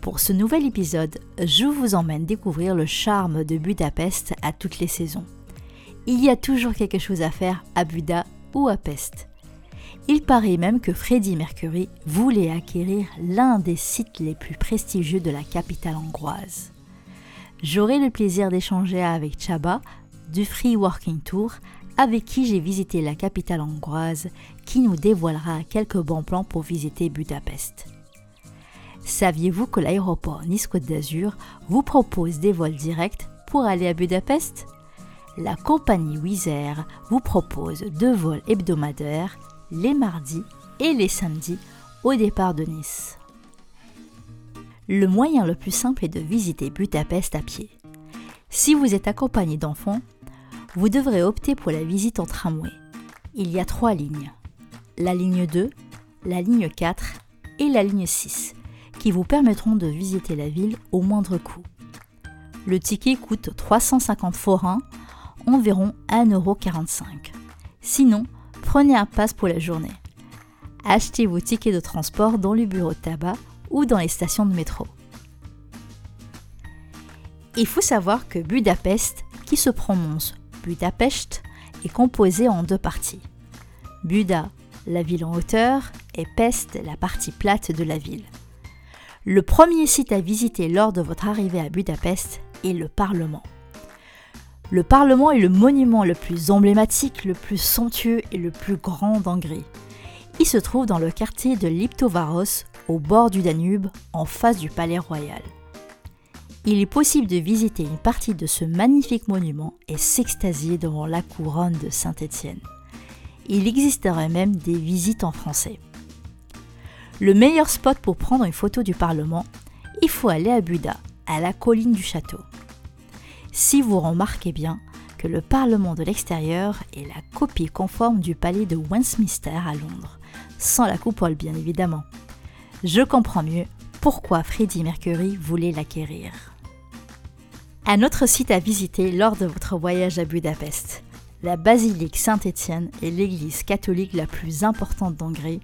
Pour ce nouvel épisode, je vous emmène découvrir le charme de Budapest à toutes les saisons. Il y a toujours quelque chose à faire à Buda ou à Pest. Il paraît même que Freddie Mercury voulait acquérir l'un des sites les plus prestigieux de la capitale hongroise. J'aurai le plaisir d'échanger avec Chaba du Free Working Tour avec qui j'ai visité la capitale hongroise qui nous dévoilera quelques bons plans pour visiter Budapest. Saviez-vous que l'aéroport Nice-Côte d'Azur vous propose des vols directs pour aller à Budapest? La compagnie Wizz Air vous propose deux vols hebdomadaires les mardis et les samedis au départ de Nice. Le moyen le plus simple est de visiter Budapest à pied. Si vous êtes accompagné d'enfants, vous devrez opter pour la visite en tramway. Il y a trois lignes. La ligne 2, la ligne 4 et la ligne 6 qui vous permettront de visiter la ville au moindre coût. Le ticket coûte 350 forains, environ 1,45€. Sinon, prenez un pass pour la journée. Achetez vos tickets de transport dans le bureau de tabac ou dans les stations de métro. Il faut savoir que Budapest, qui se prononce Budapest, est composé en deux parties. Buda, la ville en hauteur, et Pest, la partie plate de la ville. Le premier site à visiter lors de votre arrivée à Budapest est le Parlement. Le Parlement est le monument le plus emblématique, le plus somptueux et le plus grand d'Hongrie. Il se trouve dans le quartier de Liptovaros, au bord du Danube, en face du Palais Royal. Il est possible de visiter une partie de ce magnifique monument et s'extasier devant la couronne de Saint-Étienne. Il existerait même des visites en français. Le meilleur spot pour prendre une photo du Parlement, il faut aller à Buda, à la colline du château. Si vous remarquez bien que le Parlement de l'extérieur est la copie conforme du palais de Westminster à Londres, sans la coupole bien évidemment. Je comprends mieux pourquoi Freddie Mercury voulait l'acquérir. Un autre site à visiter lors de votre voyage à Budapest. La basilique Saint-Étienne est l'église catholique la plus importante d'Hongrie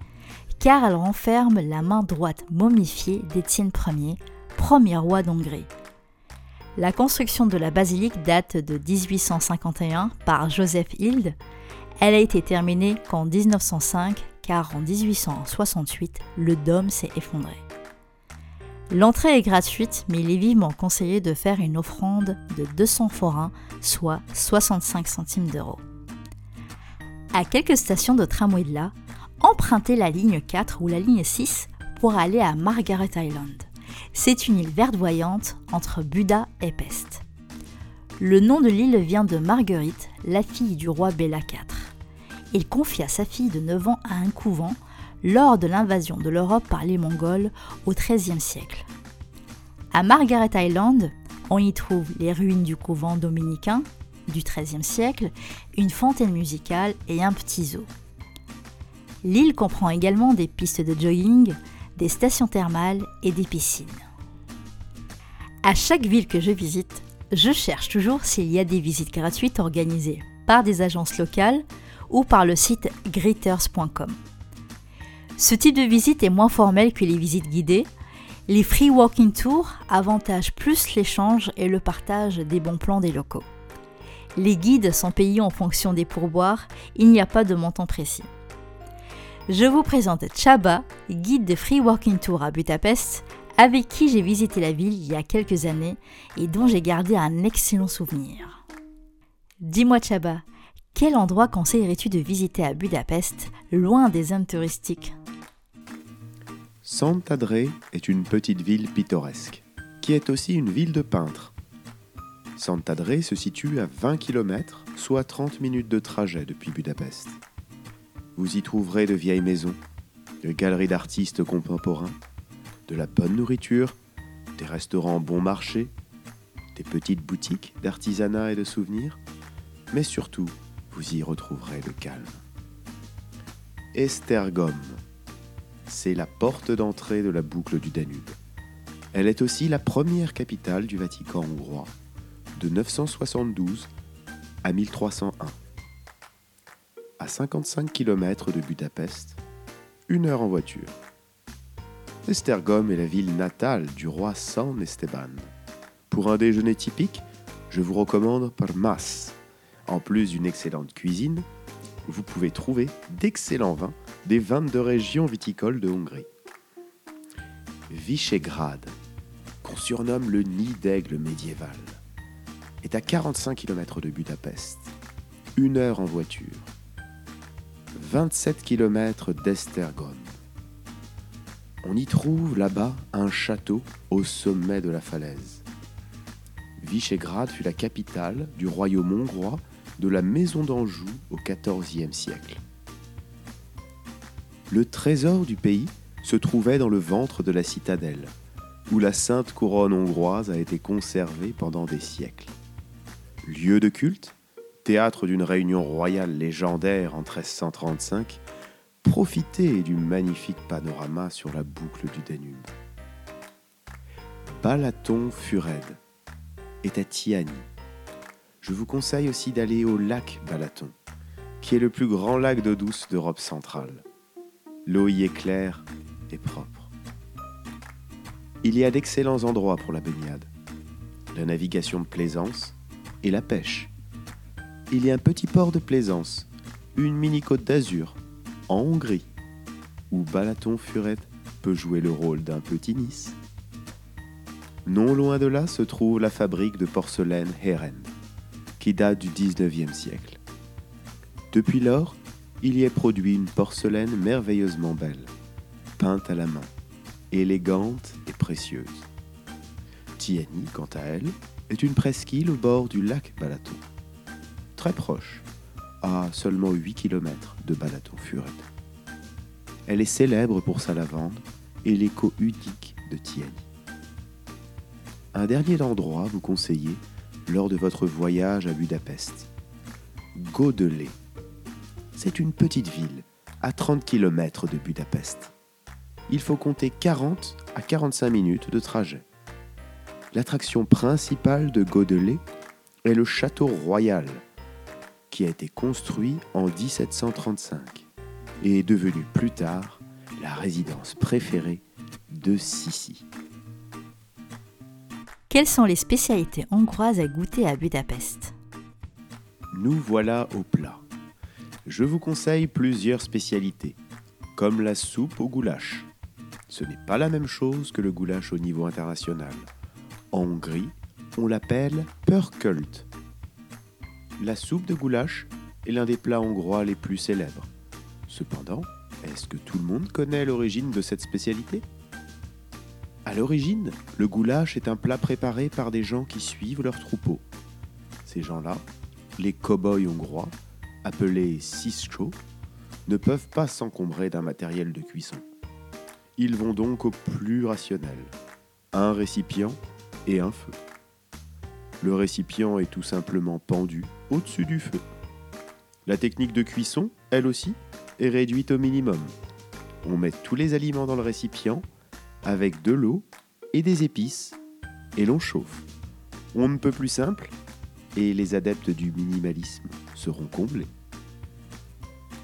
car elle renferme la main droite momifiée d'Étienne Ier, premier roi d'Hongrie. La construction de la basilique date de 1851 par Joseph Hild. Elle a été terminée qu'en 1905 car en 1868, le dôme s'est effondré. L'entrée est gratuite, mais il est vivement conseillé de faire une offrande de 200 forains, soit 65 centimes d'euros. À quelques stations de tramway de là, empruntez la ligne 4 ou la ligne 6 pour aller à Margaret Island. C'est une île verdoyante entre Buda et Pest. Le nom de l'île vient de Marguerite, la fille du roi Bella IV. Il confia sa fille de 9 ans à un couvent lors de l'invasion de l'Europe par les Mongols au XIIIe siècle. À Margaret Island, on y trouve les ruines du couvent dominicain du XIIIe siècle, une fontaine musicale et un petit zoo. L'île comprend également des pistes de jogging, des stations thermales et des piscines. À chaque ville que je visite, je cherche toujours s'il y a des visites gratuites organisées par des agences locales ou par le site greeters.com. Ce type de visite est moins formel que les visites guidées. Les free walking tours avantagent plus l'échange et le partage des bons plans des locaux. Les guides sont payés en fonction des pourboires, il n'y a pas de montant précis je vous présente Chaba, guide de Free Walking Tour à Budapest, avec qui j'ai visité la ville il y a quelques années et dont j'ai gardé un excellent souvenir. Dis-moi Chaba, quel endroit conseillerais-tu de visiter à Budapest, loin des zones touristiques? Sant'Adré est une petite ville pittoresque, qui est aussi une ville de peintres. Sant'Adré se situe à 20 km, soit 30 minutes de trajet depuis Budapest. Vous y trouverez de vieilles maisons, de galeries d'artistes contemporains, de la bonne nourriture des restaurants bon marché, des petites boutiques d'artisanat et de souvenirs, mais surtout, vous y retrouverez le calme. Estergom, c'est la porte d'entrée de la boucle du Danube. Elle est aussi la première capitale du Vatican hongrois, de 972 à 1301. À 55 km de Budapest, une heure en voiture. Estergom est la ville natale du roi San Esteban. Pour un déjeuner typique, je vous recommande Parmas. En plus d'une excellente cuisine, vous pouvez trouver d'excellents vins des 22 régions viticoles de Hongrie. Visegrad, qu'on surnomme le nid d'aigle médiéval, est à 45 km de Budapest, une heure en voiture. 27 km d'Estergom. On y trouve là-bas un château au sommet de la falaise. Visegrad fut la capitale du royaume hongrois de la maison d'Anjou au XIVe siècle. Le trésor du pays se trouvait dans le ventre de la citadelle, où la sainte couronne hongroise a été conservée pendant des siècles. Lieu de culte, théâtre d'une réunion royale légendaire en 1335, profitez du magnifique panorama sur la boucle du Danube. Balaton Fured est à Tiani. Je vous conseille aussi d'aller au lac Balaton, qui est le plus grand lac d'eau douce d'Europe centrale. L'eau y est claire et propre. Il y a d'excellents endroits pour la baignade, la navigation de plaisance et la pêche. Il y a un petit port de plaisance, une mini-côte d'Azur, en Hongrie, où Balaton Furet peut jouer le rôle d'un petit Nice. Non loin de là se trouve la fabrique de porcelaine Heren, qui date du 19e siècle. Depuis lors, il y est produit une porcelaine merveilleusement belle, peinte à la main, élégante et précieuse. Tiani, quant à elle, est une presqu'île au bord du lac Balaton, très proche, à seulement 8 km de Balaton-Furet. Elle est célèbre pour sa lavande et l'écho unique de Tiani. Un dernier endroit vous conseillez lors de votre voyage à Budapest. Godelé c'est une petite ville, à 30 km de Budapest. Il faut compter 40 à 45 minutes de trajet. L'attraction principale de Godelé est le château royal, qui a été construit en 1735 et est devenu plus tard la résidence préférée de Sissi. Quelles sont les spécialités hongroises à goûter à Budapest? Nous voilà au plat je vous conseille plusieurs spécialités, comme la soupe au goulash. Ce n'est pas la même chose que le goulash au niveau international. En Hongrie, on l'appelle pörkölt. La soupe de goulash est l'un des plats hongrois les plus célèbres. Cependant, est-ce que tout le monde connaît l'origine de cette spécialité? À l'origine, le goulash est un plat préparé par des gens qui suivent leur troupeau. Ces gens-là, les cow-boys hongrois, appelés sischo, ne peuvent pas s'encombrer d'un matériel de cuisson. Ils vont donc au plus rationnel, un récipient et un feu. Le récipient est tout simplement pendu au-dessus du feu. La technique de cuisson, elle aussi, est réduite au minimum. On met tous les aliments dans le récipient avec de l'eau et des épices et l'on chauffe. On ne peut plus simple et les adeptes du minimalisme seront comblés.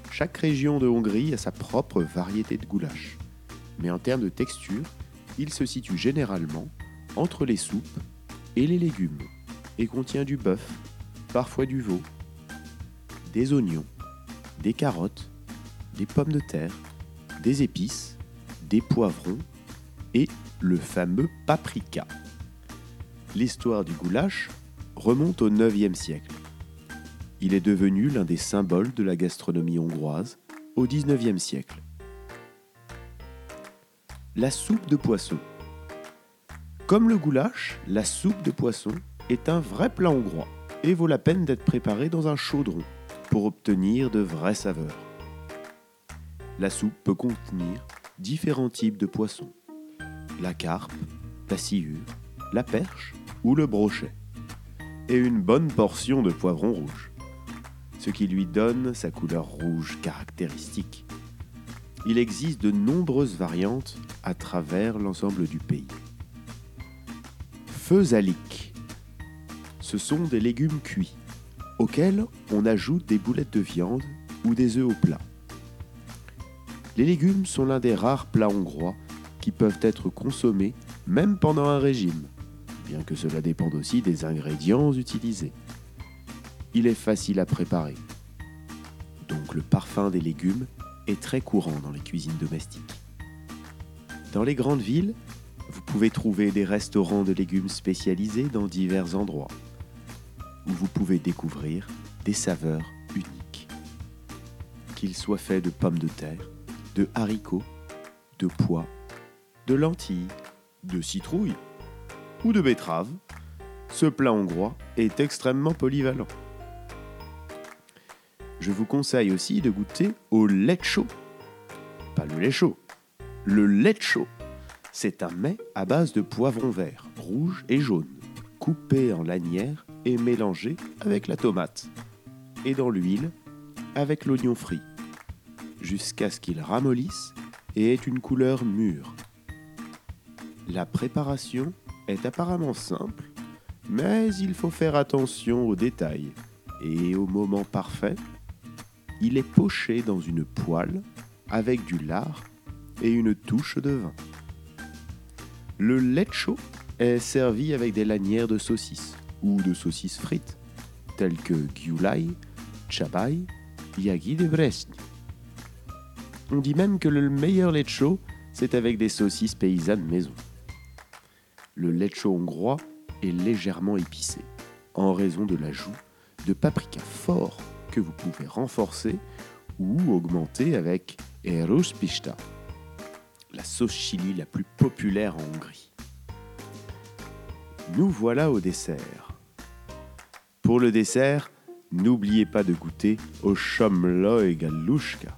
Chaque région de Hongrie a sa propre variété de goulash, mais en termes de texture, il se situe généralement entre les soupes et les légumes et contient du bœuf, parfois du veau, des oignons, des carottes, des pommes de terre, des épices, des poivrons et le fameux paprika. L'histoire du goulash remonte au 9e siècle. Il est devenu l'un des symboles de la gastronomie hongroise au XIXe siècle. La soupe de poisson. Comme le goulash, la soupe de poisson est un vrai plat hongrois et vaut la peine d'être préparée dans un chaudron pour obtenir de vraies saveurs. La soupe peut contenir différents types de poissons. La carpe, la sciure, la perche ou le brochet. Et une bonne portion de poivron rouge, ce qui lui donne sa couleur rouge caractéristique. Il existe de nombreuses variantes à travers l'ensemble du pays. Feusalique. Ce sont des légumes cuits auxquels on ajoute des boulettes de viande ou des œufs au plat. Les légumes sont l'un des rares plats hongrois qui peuvent être consommés même pendant un régime, bien que cela dépende aussi des ingrédients utilisés. Il est facile à préparer, donc le parfum des légumes est très courant dans les cuisines domestiques. Dans les grandes villes, vous pouvez trouver des restaurants de légumes spécialisés dans divers endroits, où vous pouvez découvrir des saveurs uniques. Qu'ils soient faits de pommes de terre, de haricots, de pois, de lentilles, de citrouilles ou de betteraves, ce plat hongrois est extrêmement polyvalent. Je vous conseille aussi de goûter au lait chaud. Pas le lait chaud, le lait chaud. C'est un mets à base de poivron vert, rouge et jaune, coupé en lanières et mélangé avec la tomate, et dans l'huile avec l'oignon frit, jusqu'à ce qu'il ramollisse et ait une couleur mûre. La préparation est apparemment simple, mais il faut faire attention aux détails. Et au moment parfait, il est poché dans une poêle avec du lard et une touche de vin. Le lait chaud est servi avec des lanières de saucisses ou de saucisses frites, telles que giulai, chabai, yagi de Bresni. On dit même que le meilleur chaud, c'est avec des saucisses paysannes maison le lecho hongrois est légèrement épicé, en raison de l'ajout de paprika fort que vous pouvez renforcer ou augmenter avec Eros Pista, la sauce chili la plus populaire en Hongrie. Nous voilà au dessert. Pour le dessert, n'oubliez pas de goûter au Chomloi Galushka.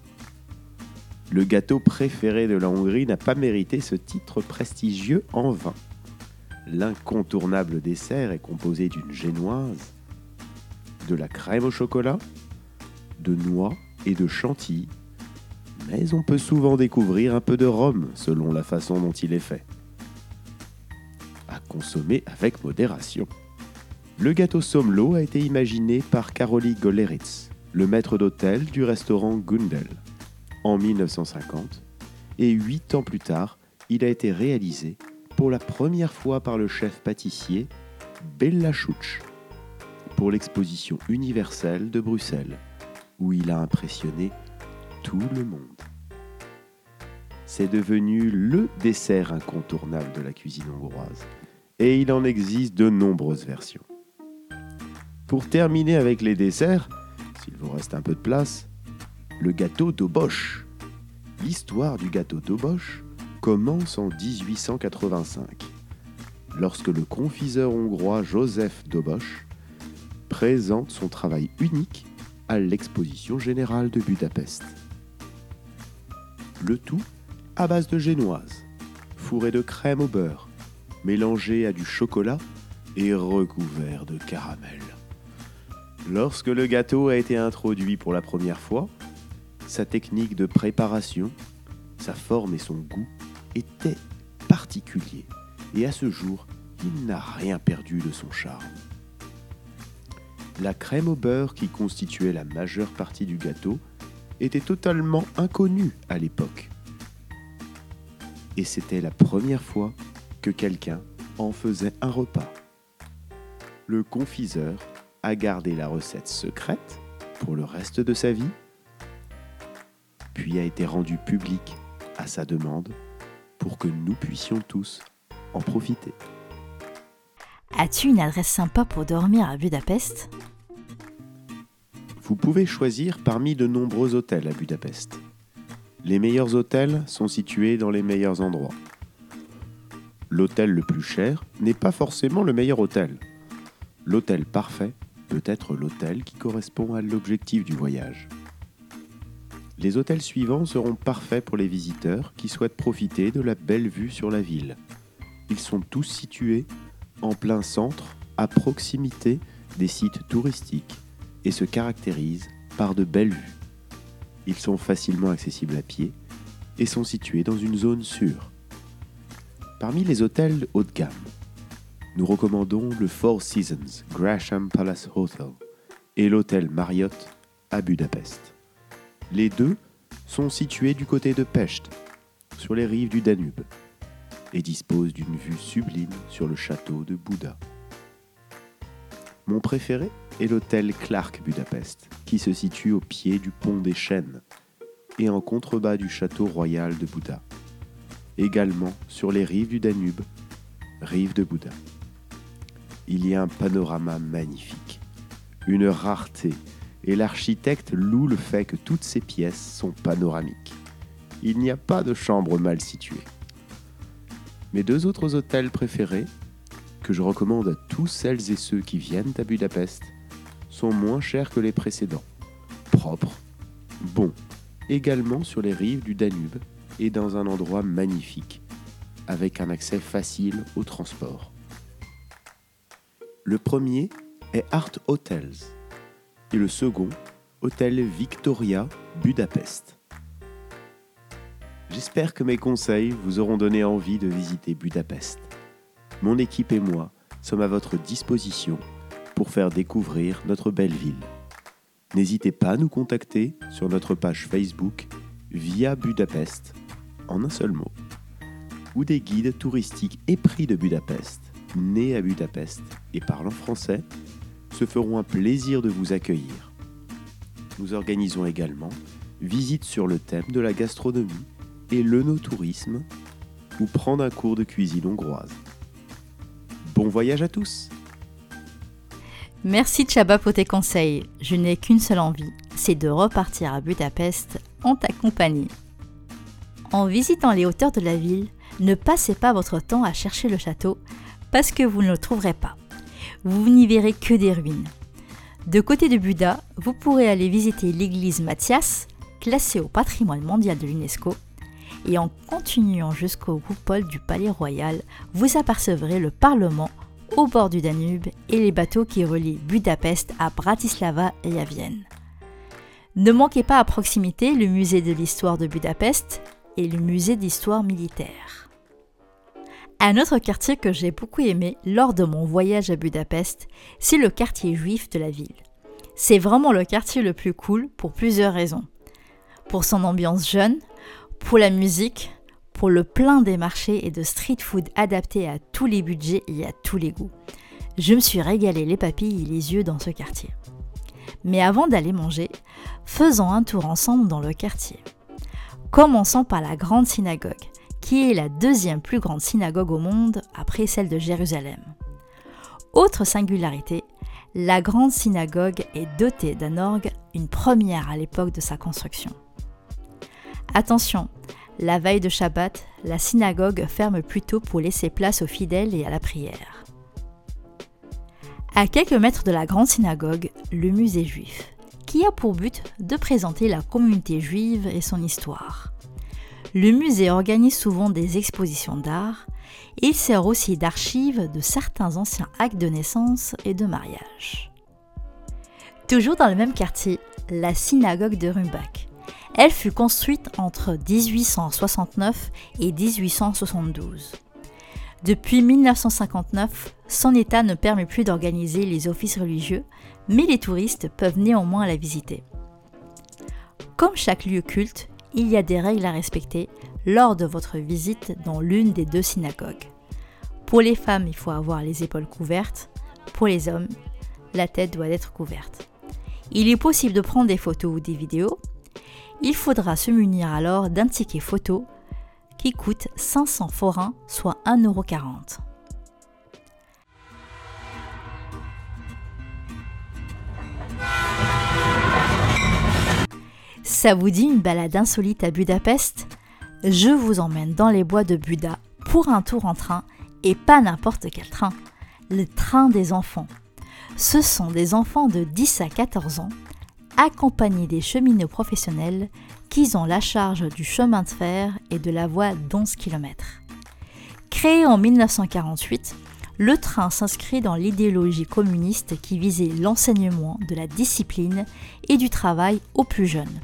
Le gâteau préféré de la Hongrie n'a pas mérité ce titre prestigieux en vain l'incontournable dessert est composé d'une génoise, de la crème au chocolat, de noix et de chantilly, mais on peut souvent découvrir un peu de rhum selon la façon dont il est fait. À consommer avec modération. Le gâteau Somlo a été imaginé par Karoli Goleritz, le maître d'hôtel du restaurant Gundel, en 1950, et huit ans plus tard, il a été réalisé pour la première fois par le chef pâtissier Bella pour l'exposition universelle de Bruxelles, où il a impressionné tout le monde. C'est devenu le dessert incontournable de la cuisine hongroise, et il en existe de nombreuses versions. Pour terminer avec les desserts, s'il vous reste un peu de place, le gâteau d'Obosch. L'histoire du gâteau d'Obosch commence en 1885, lorsque le confiseur hongrois Joseph Dobosch présente son travail unique à l'exposition générale de Budapest. Le tout à base de génoise, fourré de crème au beurre, mélangé à du chocolat et recouvert de caramel. Lorsque le gâteau a été introduit pour la première fois, sa technique de préparation, sa forme et son goût était particulier et à ce jour, il n'a rien perdu de son charme. La crème au beurre qui constituait la majeure partie du gâteau était totalement inconnue à l'époque. Et c'était la première fois que quelqu'un en faisait un repas. Le confiseur a gardé la recette secrète pour le reste de sa vie, puis a été rendu public à sa demande pour que nous puissions tous en profiter. As-tu une adresse sympa pour dormir à Budapest? Vous pouvez choisir parmi de nombreux hôtels à Budapest. Les meilleurs hôtels sont situés dans les meilleurs endroits. L'hôtel le plus cher n'est pas forcément le meilleur hôtel. L'hôtel parfait peut être l'hôtel qui correspond à l'objectif du voyage. Les hôtels suivants seront parfaits pour les visiteurs qui souhaitent profiter de la belle vue sur la ville. Ils sont tous situés en plein centre, à proximité des sites touristiques, et se caractérisent par de belles vues. Ils sont facilement accessibles à pied et sont situés dans une zone sûre. Parmi les hôtels haut de gamme, nous recommandons le Four Seasons Gresham Palace Hotel et l'hôtel Marriott à Budapest. Les deux sont situés du côté de Pest, sur les rives du Danube, et disposent d'une vue sublime sur le château de Bouddha. Mon préféré est l'hôtel Clark Budapest, qui se situe au pied du pont des Chênes et en contrebas du château royal de Bouddha, également sur les rives du Danube, rive de Bouddha. Il y a un panorama magnifique, une rareté, et l'architecte loue le fait que toutes ces pièces sont panoramiques. Il n'y a pas de chambre mal située. Mes deux autres hôtels préférés, que je recommande à tous celles et ceux qui viennent à Budapest, sont moins chers que les précédents, propres, bons, également sur les rives du Danube et dans un endroit magnifique, avec un accès facile au transport. Le premier est Art Hotels et le second, Hôtel Victoria Budapest. J'espère que mes conseils vous auront donné envie de visiter Budapest. Mon équipe et moi sommes à votre disposition pour faire découvrir notre belle ville. N'hésitez pas à nous contacter sur notre page Facebook via Budapest en un seul mot, ou des guides touristiques épris de Budapest, nés à Budapest et parlant français, se feront un plaisir de vous accueillir. Nous organisons également visites sur le thème de la gastronomie et l'œnotourisme ou prendre un cours de cuisine hongroise. Bon voyage à tous Merci Chaba pour tes conseils. Je n'ai qu'une seule envie, c'est de repartir à Budapest en ta compagnie. En visitant les hauteurs de la ville, ne passez pas votre temps à chercher le château parce que vous ne le trouverez pas. Vous n'y verrez que des ruines. De côté de Buda, vous pourrez aller visiter l'église Mathias, classée au patrimoine mondial de l'UNESCO, et en continuant jusqu'au coupole du palais royal, vous apercevrez le Parlement au bord du Danube et les bateaux qui relient Budapest à Bratislava et à Vienne. Ne manquez pas à proximité le musée de l'histoire de Budapest et le musée d'histoire militaire. Un autre quartier que j'ai beaucoup aimé lors de mon voyage à Budapest, c'est le quartier juif de la ville. C'est vraiment le quartier le plus cool pour plusieurs raisons. Pour son ambiance jeune, pour la musique, pour le plein des marchés et de street food adaptés à tous les budgets et à tous les goûts. Je me suis régalé les papilles et les yeux dans ce quartier. Mais avant d'aller manger, faisons un tour ensemble dans le quartier. Commençons par la grande synagogue, qui est la deuxième plus grande synagogue au monde après celle de Jérusalem. Autre singularité, la grande synagogue est dotée d'un orgue, une première à l'époque de sa construction. Attention, la veille de Shabbat, la synagogue ferme plutôt pour laisser place aux fidèles et à la prière. À quelques mètres de la grande synagogue, le musée juif, qui a pour but de présenter la communauté juive et son histoire. Le musée organise souvent des expositions d'art et il sert aussi d'archive de certains anciens actes de naissance et de mariage. Toujours dans le même quartier, la synagogue de Rumbach, elle fut construite entre 1869 et 1872. Depuis 1959, son état ne permet plus d'organiser les offices religieux, mais les touristes peuvent néanmoins la visiter. Comme chaque lieu culte, il y a des règles à respecter lors de votre visite dans l'une des deux synagogues. Pour les femmes, il faut avoir les épaules couvertes. Pour les hommes, la tête doit être couverte. Il est possible de prendre des photos ou des vidéos, il faudra se munir alors d'un ticket photo qui coûte 500 forains, soit 1,40€. Ça vous dit une balade insolite à Budapest? Je vous emmène dans les bois de Buda pour un tour en train et pas n'importe quel train, le train des enfants. Ce sont des enfants de 10 à 14 ans accompagnés des cheminots professionnels qui ont la charge du chemin de fer et de la voie d'11 km. Créé en 1948, le train s'inscrit dans l'idéologie communiste qui visait l'enseignement de la discipline et du travail aux plus jeunes.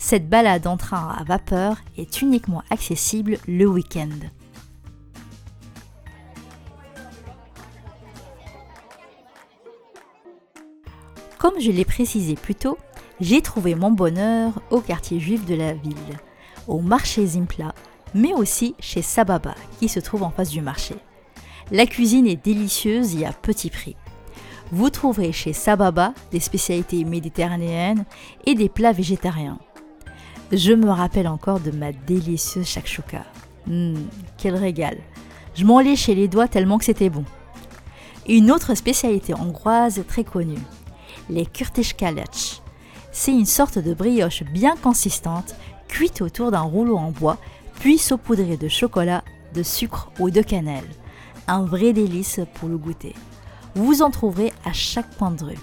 Cette balade en train à vapeur est uniquement accessible le week-end. Comme je l'ai précisé plus tôt, j'ai trouvé mon bonheur au quartier juif de la ville, au marché Zimpla, mais aussi chez Sababa, qui se trouve en face du marché. La cuisine est délicieuse et à petit prix. Vous trouverez chez Sababa des spécialités méditerranéennes et des plats végétariens. Je me rappelle encore de ma délicieuse shakshuka. Hum, quel régal. Je m'en léchais les doigts tellement que c'était bon. Une autre spécialité hongroise très connue, les kurtischkalech. C'est une sorte de brioche bien consistante, cuite autour d'un rouleau en bois, puis saupoudrée de chocolat, de sucre ou de cannelle. Un vrai délice pour le goûter. Vous en trouverez à chaque point de rue.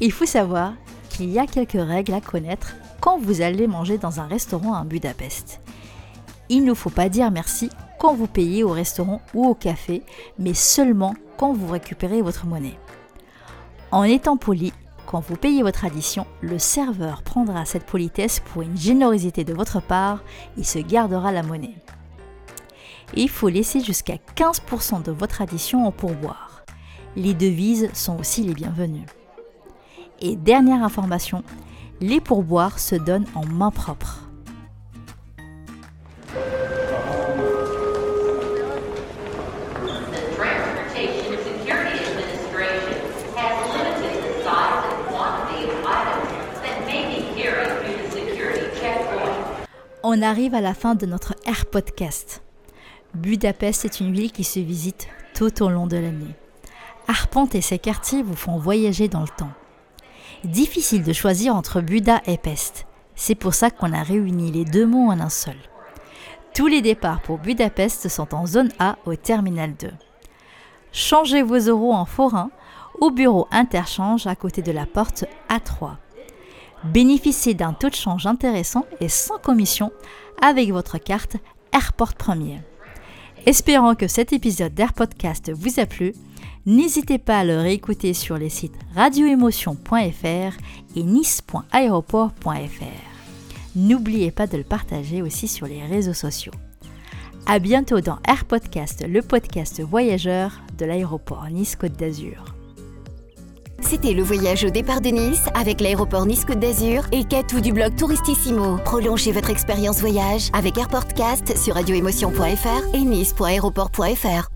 Il faut savoir qu'il y a quelques règles à connaître quand vous allez manger dans un restaurant à Budapest. Il ne faut pas dire merci quand vous payez au restaurant ou au café, mais seulement quand vous récupérez votre monnaie. En étant poli, quand vous payez votre addition, le serveur prendra cette politesse pour une générosité de votre part et se gardera la monnaie. il faut laisser jusqu'à 15% de votre addition en pourboire. Les devises sont aussi les bienvenues. Et dernière information, les pourboires se donnent en main propre. On arrive à la fin de notre Air Podcast. Budapest est une ville qui se visite tout au long de l'année. Arpenter ses quartiers vous font voyager dans le temps. Difficile de choisir entre Buda et Pest. C'est pour ça qu'on a réuni les deux mots en un seul. Tous les départs pour Budapest sont en zone A au terminal 2. Changez vos euros en forains au bureau interchange à côté de la porte A3. Bénéficiez d'un taux de change intéressant et sans commission avec votre carte Airport Premier. Espérant que cet épisode d'Air Podcast vous a plu, N'hésitez pas à le réécouter sur les sites radioémotion.fr et nice.aéroport.fr. N'oubliez pas de le partager aussi sur les réseaux sociaux. A bientôt dans Air Podcast, le podcast voyageur de l'aéroport Nice Côte d'Azur. C'était le voyage au départ de Nice avec l'aéroport Nice Côte d'Azur et Katou du blog Touristissimo. Prolongez votre expérience voyage avec Airportcast sur radioémotion.fr et nice.aéroport.fr.